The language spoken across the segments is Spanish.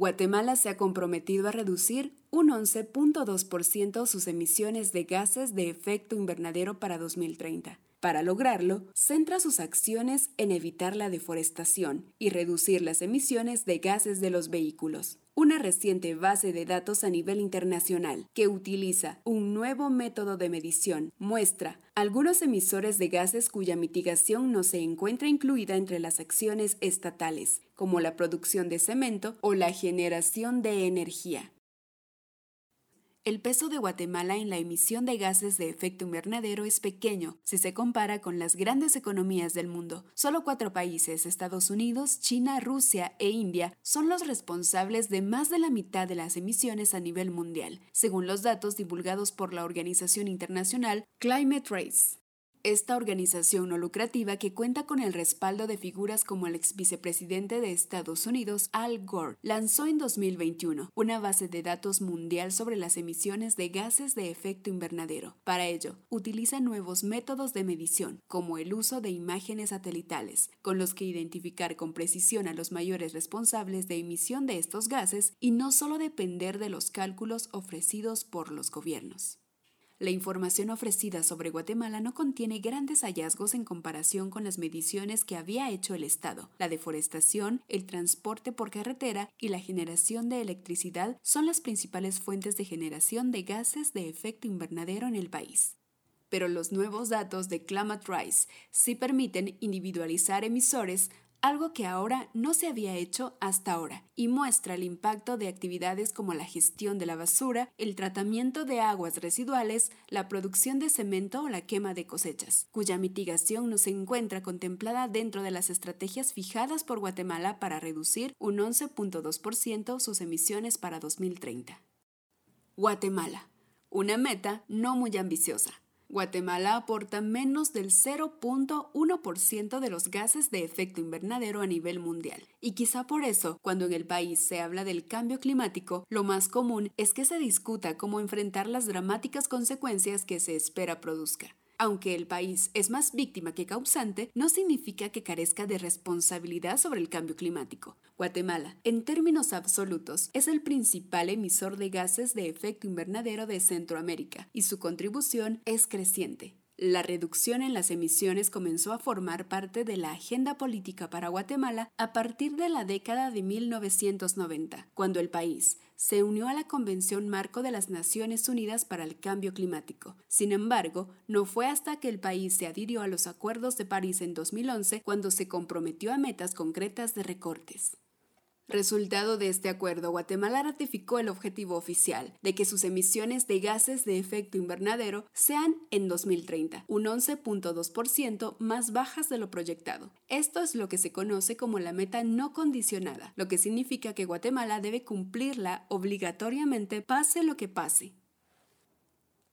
Guatemala se ha comprometido a reducir un 11.2% sus emisiones de gases de efecto invernadero para 2030. Para lograrlo, centra sus acciones en evitar la deforestación y reducir las emisiones de gases de los vehículos. Una reciente base de datos a nivel internacional que utiliza un nuevo método de medición muestra algunos emisores de gases cuya mitigación no se encuentra incluida entre las acciones estatales, como la producción de cemento o la generación de energía. El peso de Guatemala en la emisión de gases de efecto invernadero es pequeño si se compara con las grandes economías del mundo. Solo cuatro países, Estados Unidos, China, Rusia e India, son los responsables de más de la mitad de las emisiones a nivel mundial, según los datos divulgados por la organización internacional Climate Race. Esta organización no lucrativa que cuenta con el respaldo de figuras como el ex vicepresidente de Estados Unidos, Al Gore, lanzó en 2021 una base de datos mundial sobre las emisiones de gases de efecto invernadero. Para ello, utiliza nuevos métodos de medición, como el uso de imágenes satelitales, con los que identificar con precisión a los mayores responsables de emisión de estos gases y no solo depender de los cálculos ofrecidos por los gobiernos. La información ofrecida sobre Guatemala no contiene grandes hallazgos en comparación con las mediciones que había hecho el Estado. La deforestación, el transporte por carretera y la generación de electricidad son las principales fuentes de generación de gases de efecto invernadero en el país pero los nuevos datos de Climate Rise sí permiten individualizar emisores algo que ahora no se había hecho hasta ahora, y muestra el impacto de actividades como la gestión de la basura, el tratamiento de aguas residuales, la producción de cemento o la quema de cosechas, cuya mitigación no se encuentra contemplada dentro de las estrategias fijadas por Guatemala para reducir un 11.2% sus emisiones para 2030. Guatemala, una meta no muy ambiciosa Guatemala aporta menos del 0.1% de los gases de efecto invernadero a nivel mundial. Y quizá por eso, cuando en el país se habla del cambio climático, lo más común es que se discuta cómo enfrentar las dramáticas consecuencias que se espera produzca. Aunque el país es más víctima que causante, no significa que carezca de responsabilidad sobre el cambio climático. Guatemala, en términos absolutos, es el principal emisor de gases de efecto invernadero de Centroamérica y su contribución es creciente. La reducción en las emisiones comenzó a formar parte de la agenda política para Guatemala a partir de la década de 1990, cuando el país se unió a la Convención Marco de las Naciones Unidas para el Cambio Climático. Sin embargo, no fue hasta que el país se adhirió a los Acuerdos de París en 2011 cuando se comprometió a metas concretas de recortes. Resultado de este acuerdo, Guatemala ratificó el objetivo oficial de que sus emisiones de gases de efecto invernadero sean en 2030 un 11.2% más bajas de lo proyectado. Esto es lo que se conoce como la meta no condicionada, lo que significa que Guatemala debe cumplirla obligatoriamente pase lo que pase.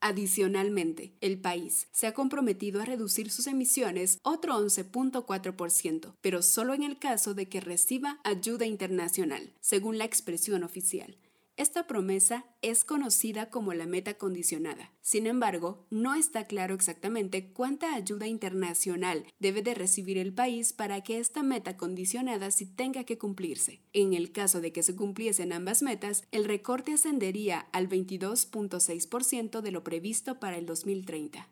Adicionalmente, el país se ha comprometido a reducir sus emisiones otro 11.4%, pero solo en el caso de que reciba ayuda internacional, según la expresión oficial. Esta promesa es conocida como la meta condicionada. Sin embargo, no está claro exactamente cuánta ayuda internacional debe de recibir el país para que esta meta condicionada sí tenga que cumplirse. En el caso de que se cumpliesen ambas metas, el recorte ascendería al 22.6% de lo previsto para el 2030.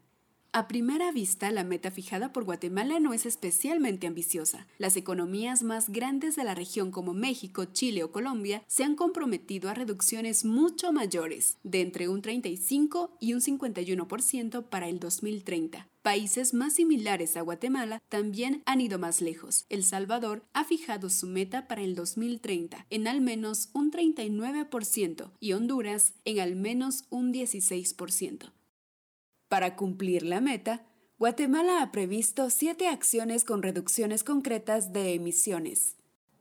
A primera vista, la meta fijada por Guatemala no es especialmente ambiciosa. Las economías más grandes de la región como México, Chile o Colombia se han comprometido a reducciones mucho mayores, de entre un 35 y un 51% para el 2030. Países más similares a Guatemala también han ido más lejos. El Salvador ha fijado su meta para el 2030 en al menos un 39% y Honduras en al menos un 16%. Para cumplir la meta, Guatemala ha previsto siete acciones con reducciones concretas de emisiones.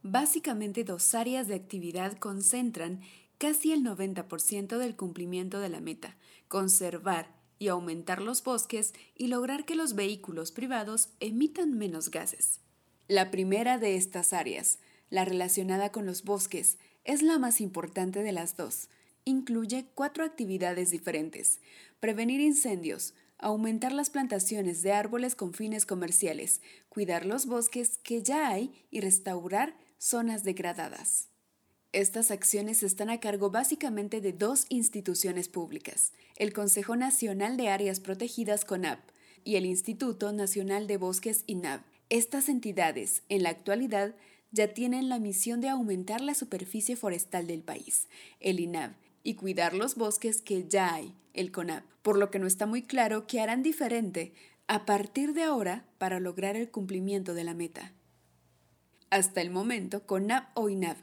básicamente dos áreas de actividad concentran casi el 90% del cumplimiento de la meta, conservar y aumentar los bosques y lograr que los vehículos privados emitan menos gases. La primera de estas áreas, la relacionada con los bosques, es la más importante de las dos. Incluye cuatro actividades diferentes. Prevenir incendios, aumentar las plantaciones de árboles con fines comerciales, cuidar los bosques que ya hay y restaurar zonas degradadas. Estas acciones están a cargo básicamente de dos instituciones públicas, el Consejo Nacional de Áreas Protegidas CONAP y el Instituto Nacional de Bosques INAB. Estas entidades, en la actualidad, ya tienen la misión de aumentar la superficie forestal del país, el INAB, y cuidar los bosques que ya hay, el CONAP, por lo que no está muy claro qué harán diferente a partir de ahora para lograr el cumplimiento de la meta. Hasta el momento, CONAP o INAB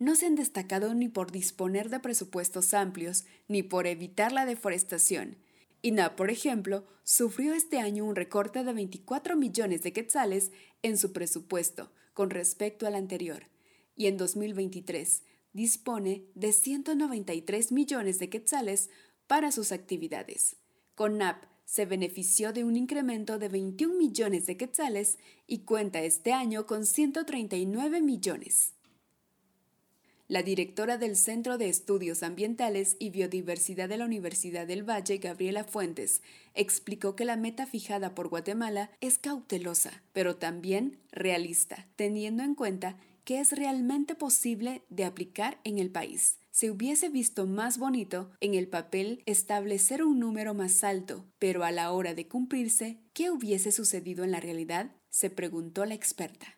no se han destacado ni por disponer de presupuestos amplios ni por evitar la deforestación. INAP, por ejemplo, sufrió este año un recorte de 24 millones de quetzales en su presupuesto con respecto al anterior, y en 2023 dispone de 193 millones de quetzales para sus actividades. CONAP se benefició de un incremento de 21 millones de quetzales y cuenta este año con 139 millones. La directora del Centro de Estudios Ambientales y Biodiversidad de la Universidad del Valle, Gabriela Fuentes, explicó que la meta fijada por Guatemala es cautelosa, pero también realista, teniendo en cuenta que es realmente posible de aplicar en el país. Se hubiese visto más bonito en el papel establecer un número más alto, pero a la hora de cumplirse, ¿qué hubiese sucedido en la realidad? se preguntó la experta.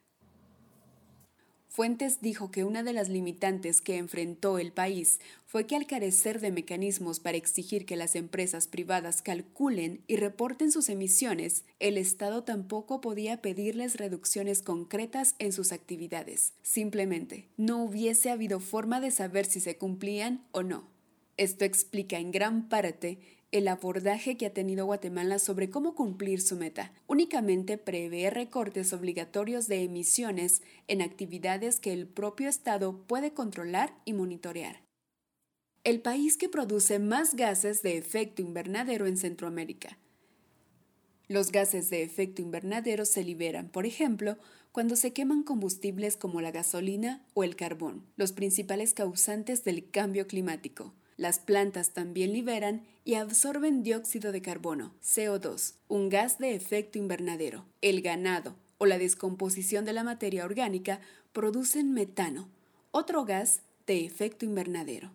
Fuentes dijo que una de las limitantes que enfrentó el país fue que al carecer de mecanismos para exigir que las empresas privadas calculen y reporten sus emisiones, el Estado tampoco podía pedirles reducciones concretas en sus actividades. Simplemente, no hubiese habido forma de saber si se cumplían o no. Esto explica en gran parte el abordaje que ha tenido Guatemala sobre cómo cumplir su meta. Únicamente prevé recortes obligatorios de emisiones en actividades que el propio Estado puede controlar y monitorear. El país que produce más gases de efecto invernadero en Centroamérica. Los gases de efecto invernadero se liberan, por ejemplo, cuando se queman combustibles como la gasolina o el carbón, los principales causantes del cambio climático. Las plantas también liberan y absorben dióxido de carbono, CO2, un gas de efecto invernadero. El ganado o la descomposición de la materia orgánica producen metano, otro gas de efecto invernadero.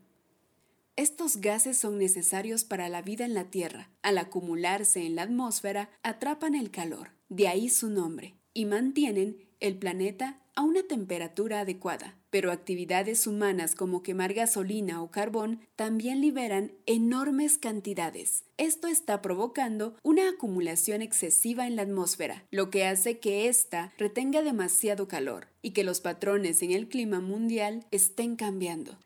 Estos gases son necesarios para la vida en la Tierra. Al acumularse en la atmósfera, atrapan el calor, de ahí su nombre, y mantienen el planeta a una temperatura adecuada, pero actividades humanas como quemar gasolina o carbón también liberan enormes cantidades. Esto está provocando una acumulación excesiva en la atmósfera, lo que hace que ésta retenga demasiado calor y que los patrones en el clima mundial estén cambiando.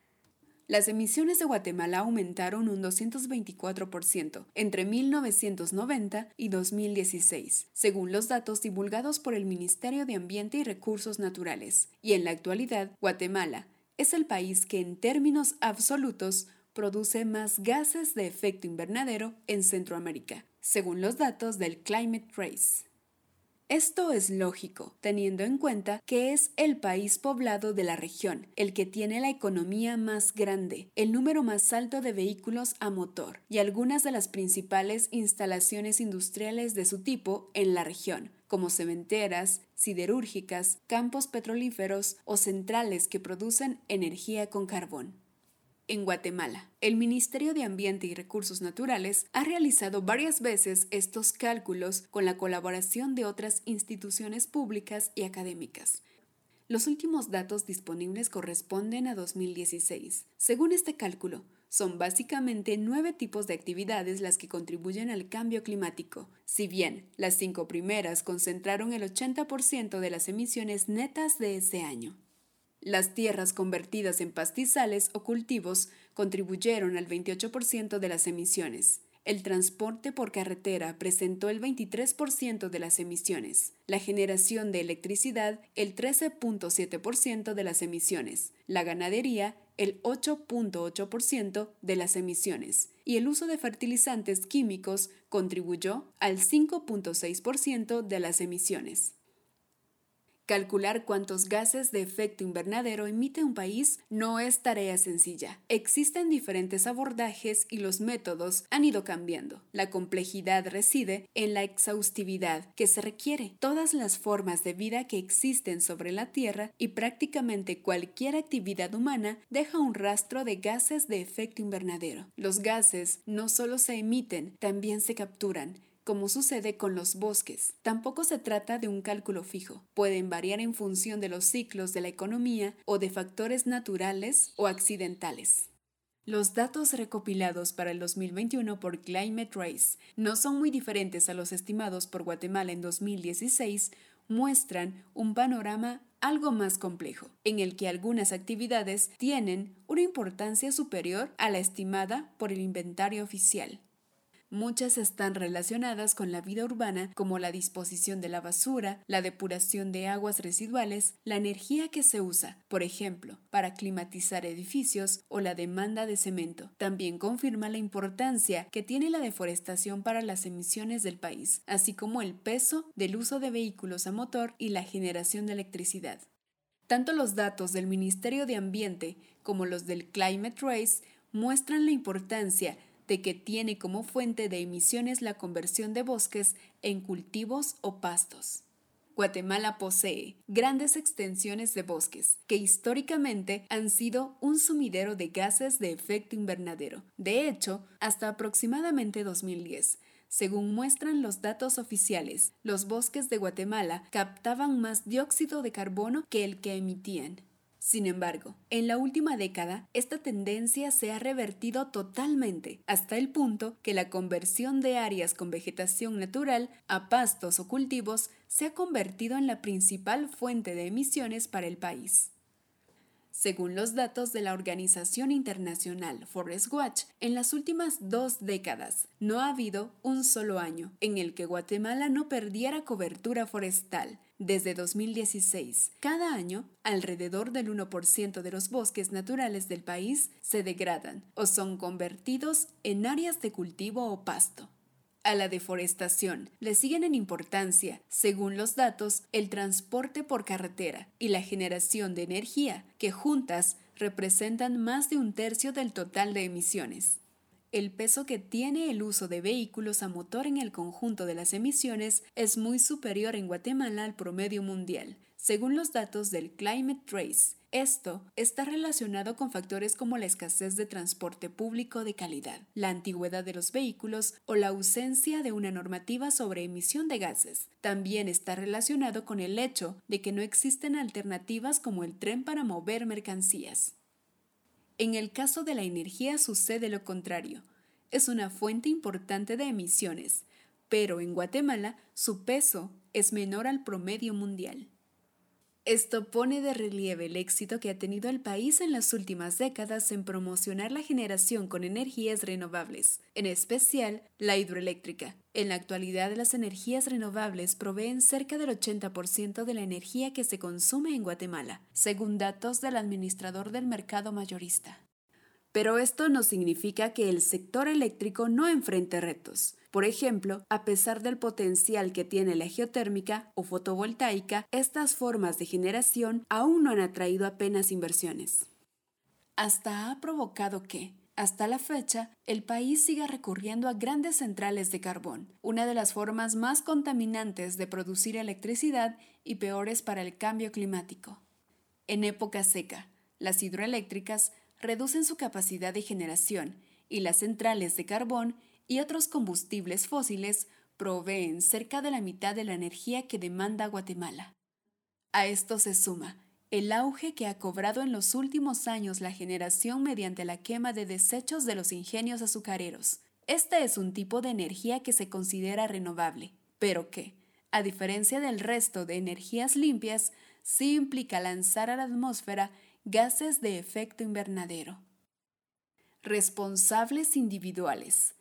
Las emisiones de Guatemala aumentaron un 224% entre 1990 y 2016, según los datos divulgados por el Ministerio de Ambiente y Recursos Naturales. Y en la actualidad, Guatemala es el país que en términos absolutos produce más gases de efecto invernadero en Centroamérica, según los datos del Climate Trace. Esto es lógico, teniendo en cuenta que es el país poblado de la región, el que tiene la economía más grande, el número más alto de vehículos a motor y algunas de las principales instalaciones industriales de su tipo en la región, como cementeras, siderúrgicas, campos petrolíferos o centrales que producen energía con carbón en Guatemala. El Ministerio de Ambiente y Recursos Naturales ha realizado varias veces estos cálculos con la colaboración de otras instituciones públicas y académicas. Los últimos datos disponibles corresponden a 2016. Según este cálculo, son básicamente nueve tipos de actividades las que contribuyen al cambio climático. Si bien las cinco primeras concentraron el 80% de las emisiones netas de ese año. Las tierras convertidas en pastizales o cultivos contribuyeron al 28% de las emisiones. el transporte por carretera presentó el 23% de las emisiones, la generación de electricidad el 13.7% de las emisiones, la ganadería el 8.8% de las emisiones y el uso de fertilizantes químicos contribuyó al 5.6% de las emisiones. Calcular cuántos gases de efecto invernadero emite un país no es tarea sencilla. Existen diferentes abordajes y los métodos han ido cambiando. La complejidad reside en la exhaustividad que se requiere. Todas las formas de vida que existen sobre la Tierra y prácticamente cualquier actividad humana deja un rastro de gases de efecto invernadero. Los gases no solo se emiten, también se capturan como sucede con los bosques. Tampoco se trata de un cálculo fijo. Pueden variar en función de los ciclos de la economía o de factores naturales o accidentales. Los datos recopilados para el 2021 por Climate Race no son muy diferentes a los estimados por Guatemala en 2016, muestran un panorama algo más complejo, en el que algunas actividades tienen una importancia superior a la estimada por el inventario oficial. Muchas están relacionadas con la vida urbana como la disposición de la basura, la depuración de aguas residuales, la energía que se usa, por ejemplo, para climatizar edificios o la demanda de cemento. También confirma la importancia que tiene la deforestación para las emisiones del país, así como el peso del uso de vehículos a motor y la generación de electricidad. Tanto los datos del Ministerio de Ambiente como los del Climate Race muestran la importancia de que tiene como fuente de emisiones la conversión de bosques en cultivos o pastos. Guatemala posee grandes extensiones de bosques que históricamente han sido un sumidero de gases de efecto invernadero. De hecho, hasta aproximadamente 2010, según muestran los datos oficiales, los bosques de Guatemala captaban más dióxido de carbono que el que emitían. Sin embargo, en la última década, esta tendencia se ha revertido totalmente, hasta el punto que la conversión de áreas con vegetación natural a pastos o cultivos se ha convertido en la principal fuente de emisiones para el país. Según los datos de la organización internacional Forest Watch, en las últimas dos décadas no ha habido un solo año en el que Guatemala no perdiera cobertura forestal. Desde 2016, cada año, alrededor del 1% de los bosques naturales del país se degradan o son convertidos en áreas de cultivo o pasto. A la deforestación le siguen en importancia, según los datos, el transporte por carretera y la generación de energía, que juntas representan más de un tercio del total de emisiones. El peso que tiene el uso de vehículos a motor en el conjunto de las emisiones es muy superior en Guatemala al promedio mundial, según los datos del Climate Trace, esto está relacionado con factores como la escasez de transporte público de calidad, la antigüedad de los vehículos o la ausencia de una normativa sobre emisión de gases. También está relacionado con el hecho de que no existen alternativas como el tren para mover mercancías. En el caso de la energía sucede lo contrario. Es una fuente importante de emisiones, pero en Guatemala su peso es menor al promedio mundial. Esto pone de relieve el éxito que ha tenido el país en las últimas décadas en promocionar la generación con energías renovables, en especial la hidroeléctrica. En la actualidad las energías renovables proveen cerca del 80% de la energía que se consume en Guatemala, según datos del administrador del mercado mayorista. Pero esto no significa que el sector eléctrico no enfrente retos. Por ejemplo, a pesar del potencial que tiene la geotérmica o fotovoltaica, estas formas de generación aún no han atraído apenas inversiones. Hasta ha provocado que, hasta la fecha, el país siga recurriendo a grandes centrales de carbón, una de las formas más contaminantes de producir electricidad y peores para el cambio climático. En época seca, las hidroeléctricas reducen su capacidad de generación y las centrales de carbón y otros combustibles fósiles proveen cerca de la mitad de la energía que demanda Guatemala. A esto se suma el auge que ha cobrado en los últimos años la generación mediante la quema de desechos de los ingenios azucareros. Este es un tipo de energía que se considera renovable, pero que, a diferencia del resto de energías limpias, sí implica lanzar a la atmósfera gases de efecto invernadero. Responsables individuales.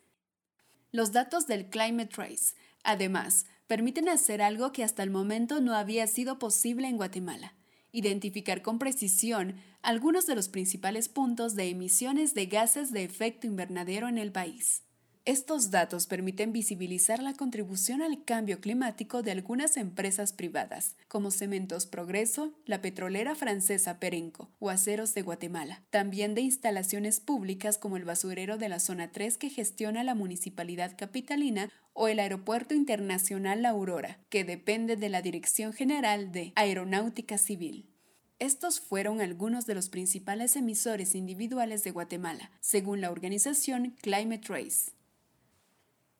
Los datos del Climate Trace, además, permiten hacer algo que hasta el momento no había sido posible en Guatemala, identificar con precisión algunos de los principales puntos de emisiones de gases de efecto invernadero en el país. Estos datos permiten visibilizar la contribución al cambio climático de algunas empresas privadas, como Cementos Progreso, la petrolera francesa Perenco o Aceros de Guatemala. También de instalaciones públicas como el basurero de la Zona 3 que gestiona la Municipalidad Capitalina o el Aeropuerto Internacional La Aurora, que depende de la Dirección General de Aeronáutica Civil. Estos fueron algunos de los principales emisores individuales de Guatemala, según la organización Climate Race.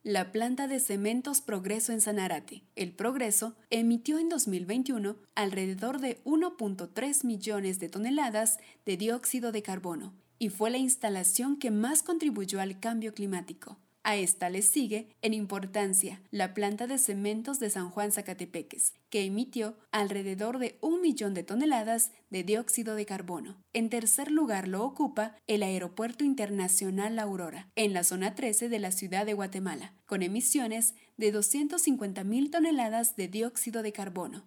La planta de cementos Progreso en Sanarate, el Progreso, emitió en 2021 alrededor de 1.3 millones de toneladas de dióxido de carbono y fue la instalación que más contribuyó al cambio climático. A esta le sigue, en importancia, la planta de cementos de San Juan Zacatepeques, que emitió alrededor de un millón de toneladas de dióxido de carbono. En tercer lugar lo ocupa el Aeropuerto Internacional Aurora, en la zona 13 de la ciudad de Guatemala, con emisiones de 250.000 toneladas de dióxido de carbono.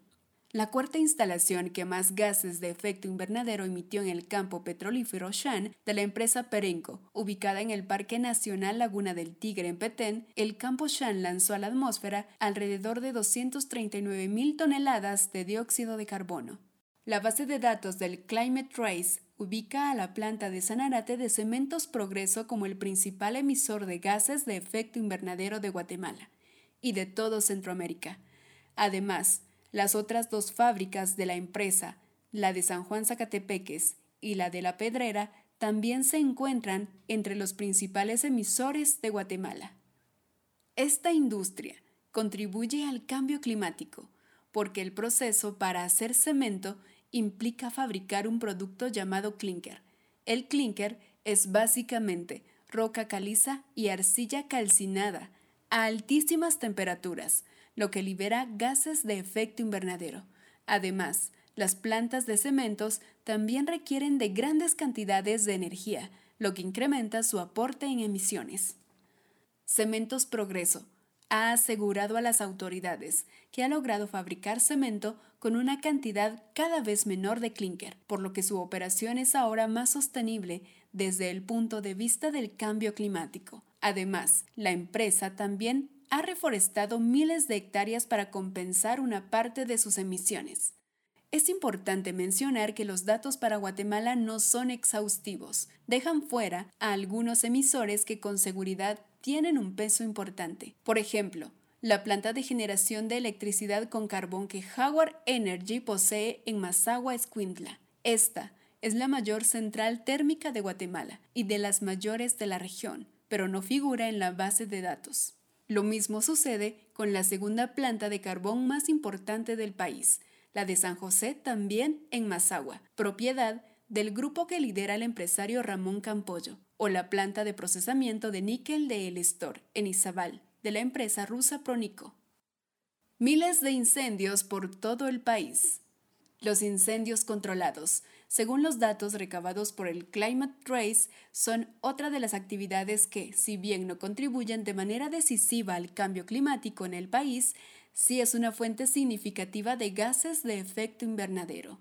La cuarta instalación que más gases de efecto invernadero emitió en el campo petrolífero Shan de la empresa Perenco, ubicada en el Parque Nacional Laguna del Tigre en Petén, el campo Shan lanzó a la atmósfera alrededor de 239 mil toneladas de dióxido de carbono. La base de datos del Climate Trace ubica a la planta de Sanarate de Cementos Progreso como el principal emisor de gases de efecto invernadero de Guatemala y de todo Centroamérica. Además, las otras dos fábricas de la empresa, la de San Juan Zacatepeques y la de La Pedrera, también se encuentran entre los principales emisores de Guatemala. Esta industria contribuye al cambio climático porque el proceso para hacer cemento implica fabricar un producto llamado clinker. El clinker es básicamente roca caliza y arcilla calcinada a altísimas temperaturas, lo que libera gases de efecto invernadero. Además, las plantas de cementos también requieren de grandes cantidades de energía, lo que incrementa su aporte en emisiones. Cementos Progreso ha asegurado a las autoridades que ha logrado fabricar cemento con una cantidad cada vez menor de clinker, por lo que su operación es ahora más sostenible desde el punto de vista del cambio climático. Además, la empresa también ha reforestado miles de hectáreas para compensar una parte de sus emisiones. Es importante mencionar que los datos para Guatemala no son exhaustivos, dejan fuera a algunos emisores que con seguridad tienen un peso importante. Por ejemplo, la planta de generación de electricidad con carbón que Howard Energy posee en Mazagua, Escuintla. Esta es la mayor central térmica de Guatemala y de las mayores de la región, pero no figura en la base de datos. Lo mismo sucede con la segunda planta de carbón más importante del país, la de San José también en Mazagua, propiedad del grupo que lidera el empresario Ramón Campollo, o la planta de procesamiento de níquel de El Estor, en Izabal, de la empresa rusa Pronico. Miles de incendios por todo el país. Los incendios controlados según los datos recabados por el Climate Trace, son otra de las actividades que, si bien no contribuyen de manera decisiva al cambio climático en el país, sí es una fuente significativa de gases de efecto invernadero.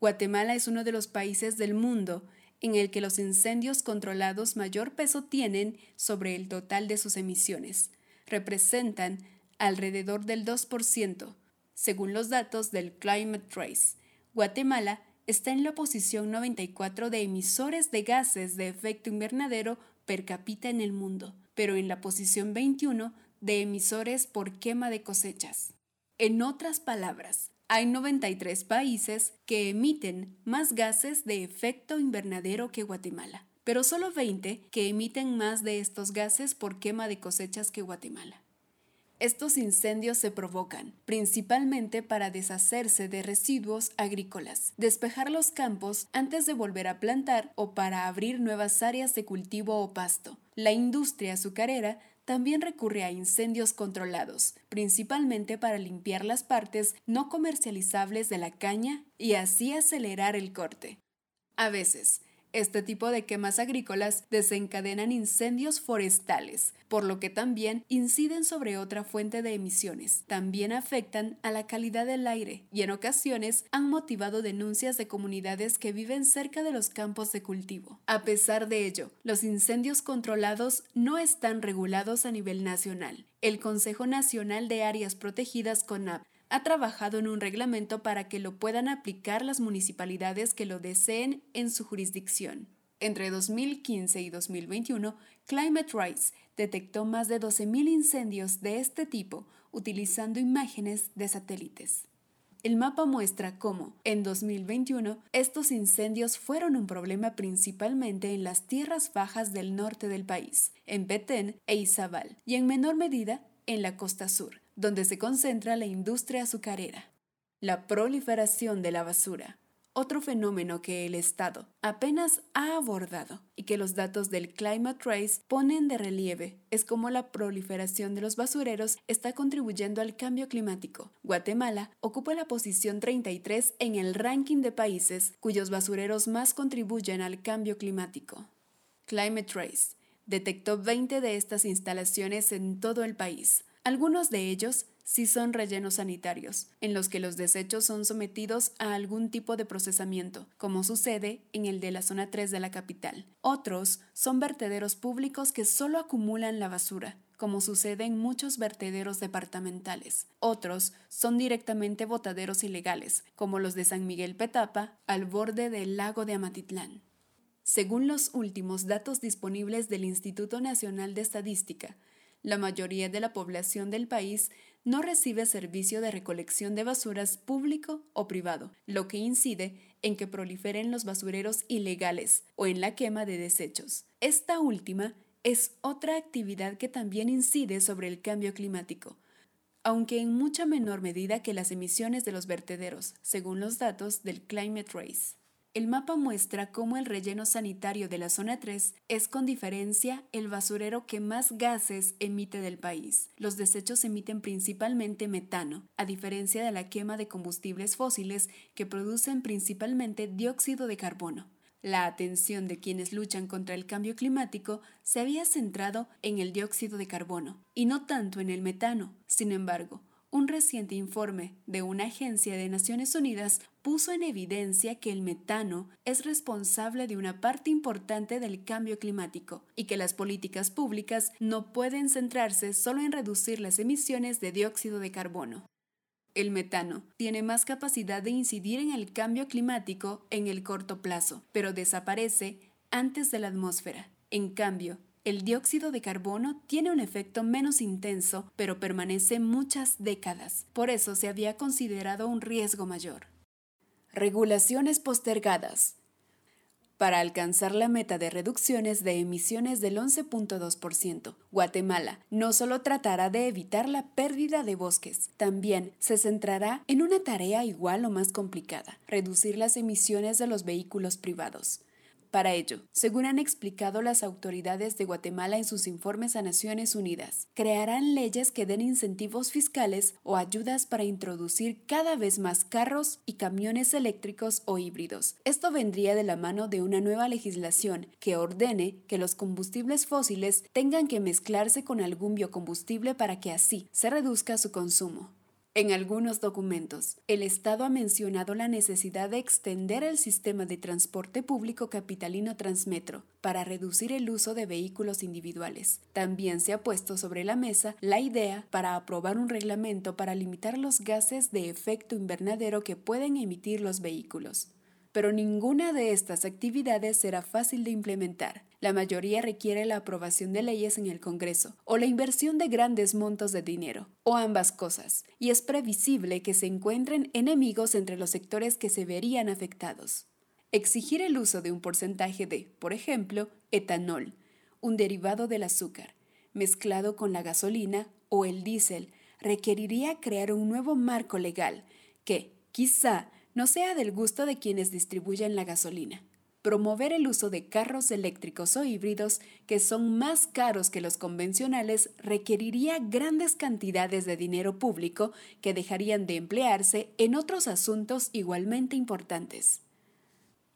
Guatemala es uno de los países del mundo en el que los incendios controlados mayor peso tienen sobre el total de sus emisiones. Representan alrededor del 2%, según los datos del Climate Trace. Guatemala está en la posición 94 de emisores de gases de efecto invernadero per cápita en el mundo, pero en la posición 21 de emisores por quema de cosechas. En otras palabras, hay 93 países que emiten más gases de efecto invernadero que Guatemala, pero solo 20 que emiten más de estos gases por quema de cosechas que Guatemala. Estos incendios se provocan principalmente para deshacerse de residuos agrícolas, despejar los campos antes de volver a plantar o para abrir nuevas áreas de cultivo o pasto. La industria azucarera también recurre a incendios controlados, principalmente para limpiar las partes no comercializables de la caña y así acelerar el corte. A veces, Este tipo de quemas agrícolas desencadenan incendios forestales, por lo que también inciden sobre otra fuente de emisiones. También afectan a la calidad del aire y en ocasiones han motivado denuncias de comunidades que viven cerca de los campos de cultivo. A pesar de ello, los incendios controlados no están regulados a nivel nacional. El Consejo Nacional de Áreas Protegidas CONAP ha trabajado en un reglamento para que lo puedan aplicar las municipalidades que lo deseen en su jurisdicción. Entre 2015 y 2021, Climate Rise detectó más de 12.000 incendios de este tipo utilizando imágenes de satélites. El mapa muestra cómo, en 2021, estos incendios fueron un problema principalmente en las tierras bajas del norte del país, en Petén e Izabal, y en menor medida en la costa sur, donde se concentra la industria azucarera. La proliferación de la basura, otro fenómeno que el Estado apenas ha abordado y que los datos del Climate Trace ponen de relieve, es cómo la proliferación de los basureros está contribuyendo al cambio climático. Guatemala ocupa la posición 33 en el ranking de países cuyos basureros más contribuyen al cambio climático. Climate Trace detectó 20 de estas instalaciones en todo el país, algunos de ellos sí son rellenos sanitarios, en los que los desechos son sometidos a algún tipo de procesamiento, como sucede en el de la zona 3 de la capital. Otros son vertederos públicos que solo acumulan la basura, como sucede en muchos vertederos departamentales. Otros son directamente botaderos ilegales, como los de San Miguel Petapa, al borde del lago de Amatitlán. Según los últimos datos disponibles del Instituto Nacional de Estadística, la mayoría de la población del país no recibe servicio de recolección de basuras público o privado, lo que incide en que proliferen los basureros ilegales o en la quema de desechos. Esta última es otra actividad que también incide sobre el cambio climático, aunque en mucha menor medida que las emisiones de los vertederos, según los datos del Climate Race. El mapa muestra cómo el relleno sanitario de la zona 3 es con diferencia el basurero que más gases emite del país. Los desechos emiten principalmente metano, a diferencia de la quema de combustibles fósiles que producen principalmente dióxido de carbono. La atención de quienes luchan contra el cambio climático se había centrado en el dióxido de carbono y no tanto en el metano. Sin embargo, un reciente informe de una agencia de Naciones Unidas puso en evidencia que el metano es responsable de una parte importante del cambio climático y que las políticas públicas no pueden centrarse solo en reducir las emisiones de dióxido de carbono. El metano tiene más capacidad de incidir en el cambio climático en el corto plazo, pero desaparece antes de la atmósfera. En cambio, el dióxido de carbono tiene un efecto menos intenso, pero permanece muchas décadas. Por eso se había considerado un riesgo mayor. Regulaciones postergadas. Para alcanzar la meta de reducciones de emisiones del 11.2%, Guatemala no solo tratará de evitar la pérdida de bosques, también se centrará en una tarea igual o más complicada, reducir las emisiones de los vehículos privados. Para ello, según han explicado las autoridades de Guatemala en sus informes a Naciones Unidas, crearán leyes que den incentivos fiscales o ayudas para introducir cada vez más carros y camiones eléctricos o híbridos. Esto vendría de la mano de una nueva legislación que ordene que los combustibles fósiles tengan que mezclarse con algún biocombustible para que así se reduzca su consumo. En algunos documentos, el Estado ha mencionado la necesidad de extender el sistema de transporte público capitalino Transmetro para reducir el uso de vehículos individuales. También se ha puesto sobre la mesa la idea para aprobar un reglamento para limitar los gases de efecto invernadero que pueden emitir los vehículos pero ninguna de estas actividades será fácil de implementar. La mayoría requiere la aprobación de leyes en el Congreso o la inversión de grandes montos de dinero, o ambas cosas, y es previsible que se encuentren enemigos entre los sectores que se verían afectados. Exigir el uso de un porcentaje de, por ejemplo, etanol, un derivado del azúcar, mezclado con la gasolina o el diésel, requeriría crear un nuevo marco legal que, quizá, no sea del gusto de quienes distribuyen la gasolina. Promover el uso de carros eléctricos o híbridos que son más caros que los convencionales requeriría grandes cantidades de dinero público que dejarían de emplearse en otros asuntos igualmente importantes.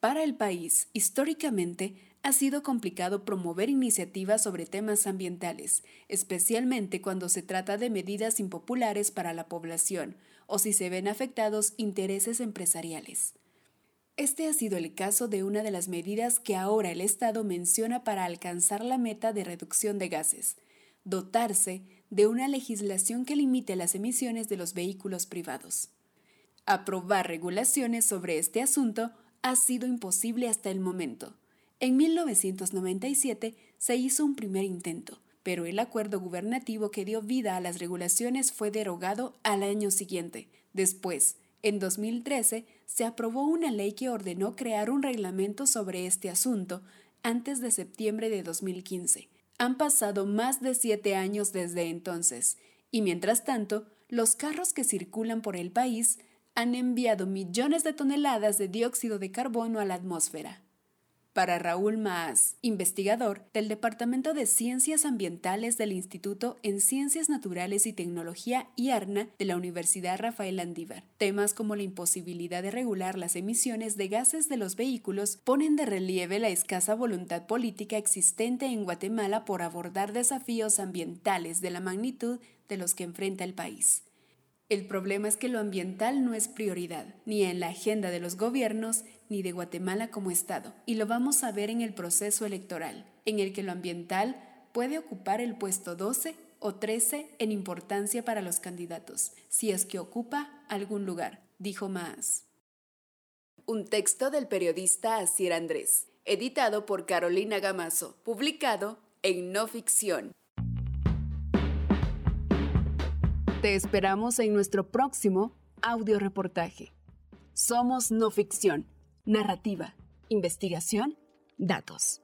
Para el país, históricamente, ha sido complicado promover iniciativas sobre temas ambientales, especialmente cuando se trata de medidas impopulares para la población o si se ven afectados intereses empresariales. Este ha sido el caso de una de las medidas que ahora el Estado menciona para alcanzar la meta de reducción de gases, dotarse de una legislación que limite las emisiones de los vehículos privados. Aprobar regulaciones sobre este asunto ha sido imposible hasta el momento. En 1997 se hizo un primer intento, pero el acuerdo gubernativo que dio vida a las regulaciones fue derogado al año siguiente. Después, en 2013, se aprobó una ley que ordenó crear un reglamento sobre este asunto antes de septiembre de 2015. Han pasado más de siete años desde entonces, y mientras tanto, los carros que circulan por el país han enviado millones de toneladas de dióxido de carbono a la atmósfera. Para Raúl Maas, investigador del Departamento de Ciencias Ambientales del Instituto en Ciencias Naturales y Tecnología IARNA de la Universidad Rafael Andívar, temas como la imposibilidad de regular las emisiones de gases de los vehículos ponen de relieve la escasa voluntad política existente en Guatemala por abordar desafíos ambientales de la magnitud de los que enfrenta el país. El problema es que lo ambiental no es prioridad, ni en la agenda de los gobiernos, ni de Guatemala como Estado, y lo vamos a ver en el proceso electoral, en el que lo ambiental puede ocupar el puesto 12 o 13 en importancia para los candidatos, si es que ocupa algún lugar, dijo Maas. Un texto del periodista Asier Andrés, editado por Carolina Gamazo, publicado en No Ficción. Te esperamos en nuestro próximo audio reportaje. Somos no ficción, narrativa, investigación, datos.